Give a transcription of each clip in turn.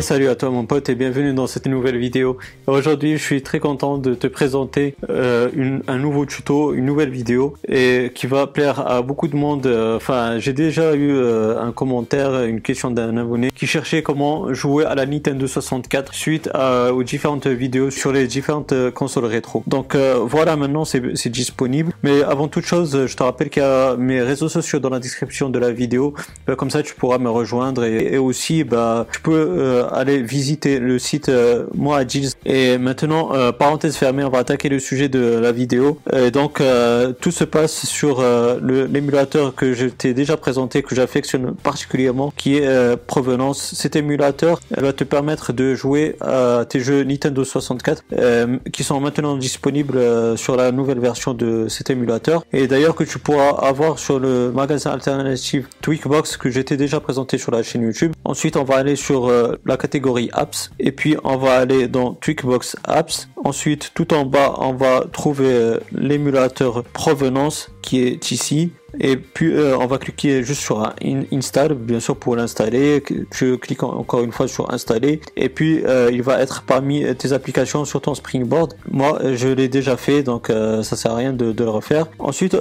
Salut à toi mon pote et bienvenue dans cette nouvelle vidéo. Aujourd'hui je suis très content de te présenter euh, un nouveau tuto, une nouvelle vidéo et qui va plaire à beaucoup de monde. Euh, enfin j'ai déjà eu euh, un commentaire, une question d'un abonné qui cherchait comment jouer à la Nintendo 64 suite aux différentes vidéos sur les différentes consoles rétro. Donc voilà maintenant c'est disponible. Mais avant toute chose je te rappelle qu'il y a mes réseaux sociaux dans la description de la vidéo. comme ça tu pourras me rejoindre et, et aussi bah, tu peux euh, aller visiter le site euh, moi Gilles. Et maintenant, euh, parenthèse fermée, on va attaquer le sujet de la vidéo. donc tout se passe sur l'émulateur que je t'ai déjà présenté, que j'affectionne particulièrement, qui est Provenance. Cet émulateur elle va te permettre de jouer à tes jeux Nintendo 64 qui sont maintenant disponibles sur la nouvelle version de cet émulateur. Et d'ailleurs que tu pourras avoir sur le magasin alternatif Tweakbox que j'étais déjà présenté sur la chaîne YouTube. Ensuite, on va aller sur la catégorie apps et puis on va aller dans Tweakbox apps. Ensuite, tout en bas, on va trouver euh, l'émulateur provenance qui est ici et puis euh, on va cliquer juste sur un install bien sûr pour l'installer. Tu cliques encore une fois sur installer. Et puis euh, il va être parmi tes applications sur ton springboard. Moi je l'ai déjà fait donc euh, ça sert à rien de, de le refaire. Ensuite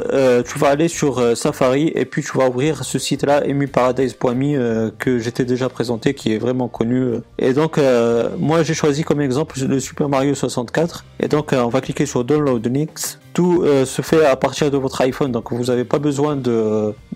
tu vas aller sur Safari et puis tu vas ouvrir ce site là emuparadise.me que j'étais déjà présenté qui est vraiment connu. Et donc moi j'ai choisi comme exemple le Super Mario 64 et donc on va cliquer sur download next tout se fait à partir de votre iPhone donc vous n'avez pas besoin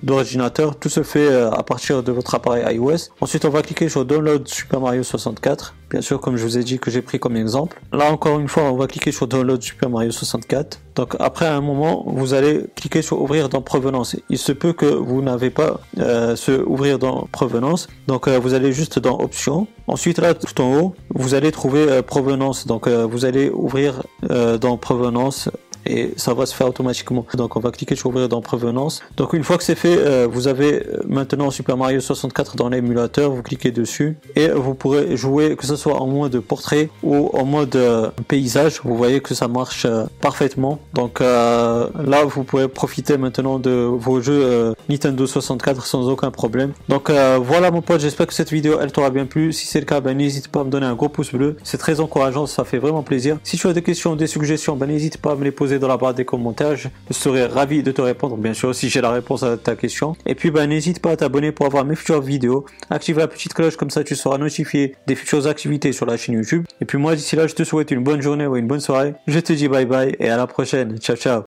d'ordinateur. Tout se fait euh, à partir de votre appareil iOS. Ensuite, on va cliquer sur Download Super Mario 64. Bien sûr, comme je vous ai dit que j'ai pris comme exemple. Là, encore une fois, on va cliquer sur Download Super Mario 64. Donc, après un moment, vous allez cliquer sur Ouvrir dans Provenance. Il se peut que vous n'avez pas euh, ce Ouvrir dans Provenance. Donc, euh, vous allez juste dans Options. Ensuite, là, tout en haut, vous allez trouver Provenance. Donc, vous allez ouvrir dans Provenance et ça va se faire automatiquement. Donc on va cliquer sur ouvrir dans Provenance. Donc une fois que c'est fait, euh, vous avez maintenant Super Mario 64 dans l'émulateur, vous cliquez dessus et vous pourrez jouer que ce soit en mode portrait ou en mode euh, paysage. Vous voyez que ça marche euh, parfaitement. Donc là, vous pouvez profiter maintenant de vos jeux Nintendo 64 sans aucun problème. Donc voilà mon pote, j'espère que cette vidéo elle t'aura bien plu. Si c'est le cas, ben, n'hésite pas à me donner un gros pouce bleu. C'est très encourageant, ça fait vraiment plaisir. Si tu as des questions, des suggestions, ben, n'hésite pas à me les poser dans la barre des commentaires. Je serai ravi de te répondre, bien sûr, si j'ai la réponse à ta question. Et puis, bah, n'hésite pas à t'abonner pour avoir mes futures vidéos. Active la petite cloche, comme ça tu seras notifié des futures activités sur la chaîne YouTube. Et puis moi, d'ici là, je te souhaite une bonne journée ou une bonne soirée. Je te dis bye bye et à la prochaine. Ciao, ciao.